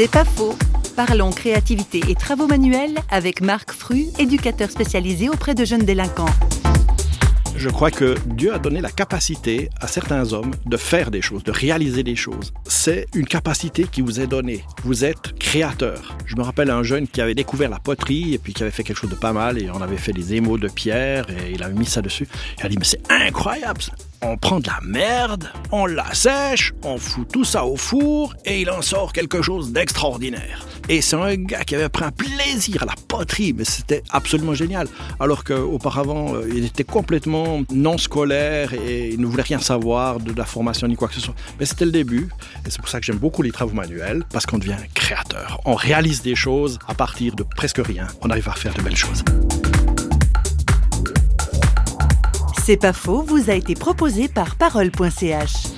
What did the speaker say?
C'est pas faux. Parlons créativité et travaux manuels avec Marc Fru, éducateur spécialisé auprès de jeunes délinquants. Je crois que Dieu a donné la capacité à certains hommes de faire des choses, de réaliser des choses. C'est une capacité qui vous est donnée. Vous êtes créateur. Je me rappelle un jeune qui avait découvert la poterie et puis qui avait fait quelque chose de pas mal et on avait fait des émaux de pierre et il avait mis ça dessus. Il a dit mais c'est incroyable on prend de la merde, on la sèche, on fout tout ça au four et il en sort quelque chose d'extraordinaire. Et c'est un gars qui avait pris un plaisir à la poterie, mais c'était absolument génial. Alors qu'auparavant, euh, il était complètement non scolaire et il ne voulait rien savoir de la formation ni quoi que ce soit. Mais c'était le début. Et c'est pour ça que j'aime beaucoup les travaux manuels, parce qu'on devient créateur. On réalise des choses à partir de presque rien. On arrive à faire de belles choses. C'est pas faux, vous a été proposé par parole.ch.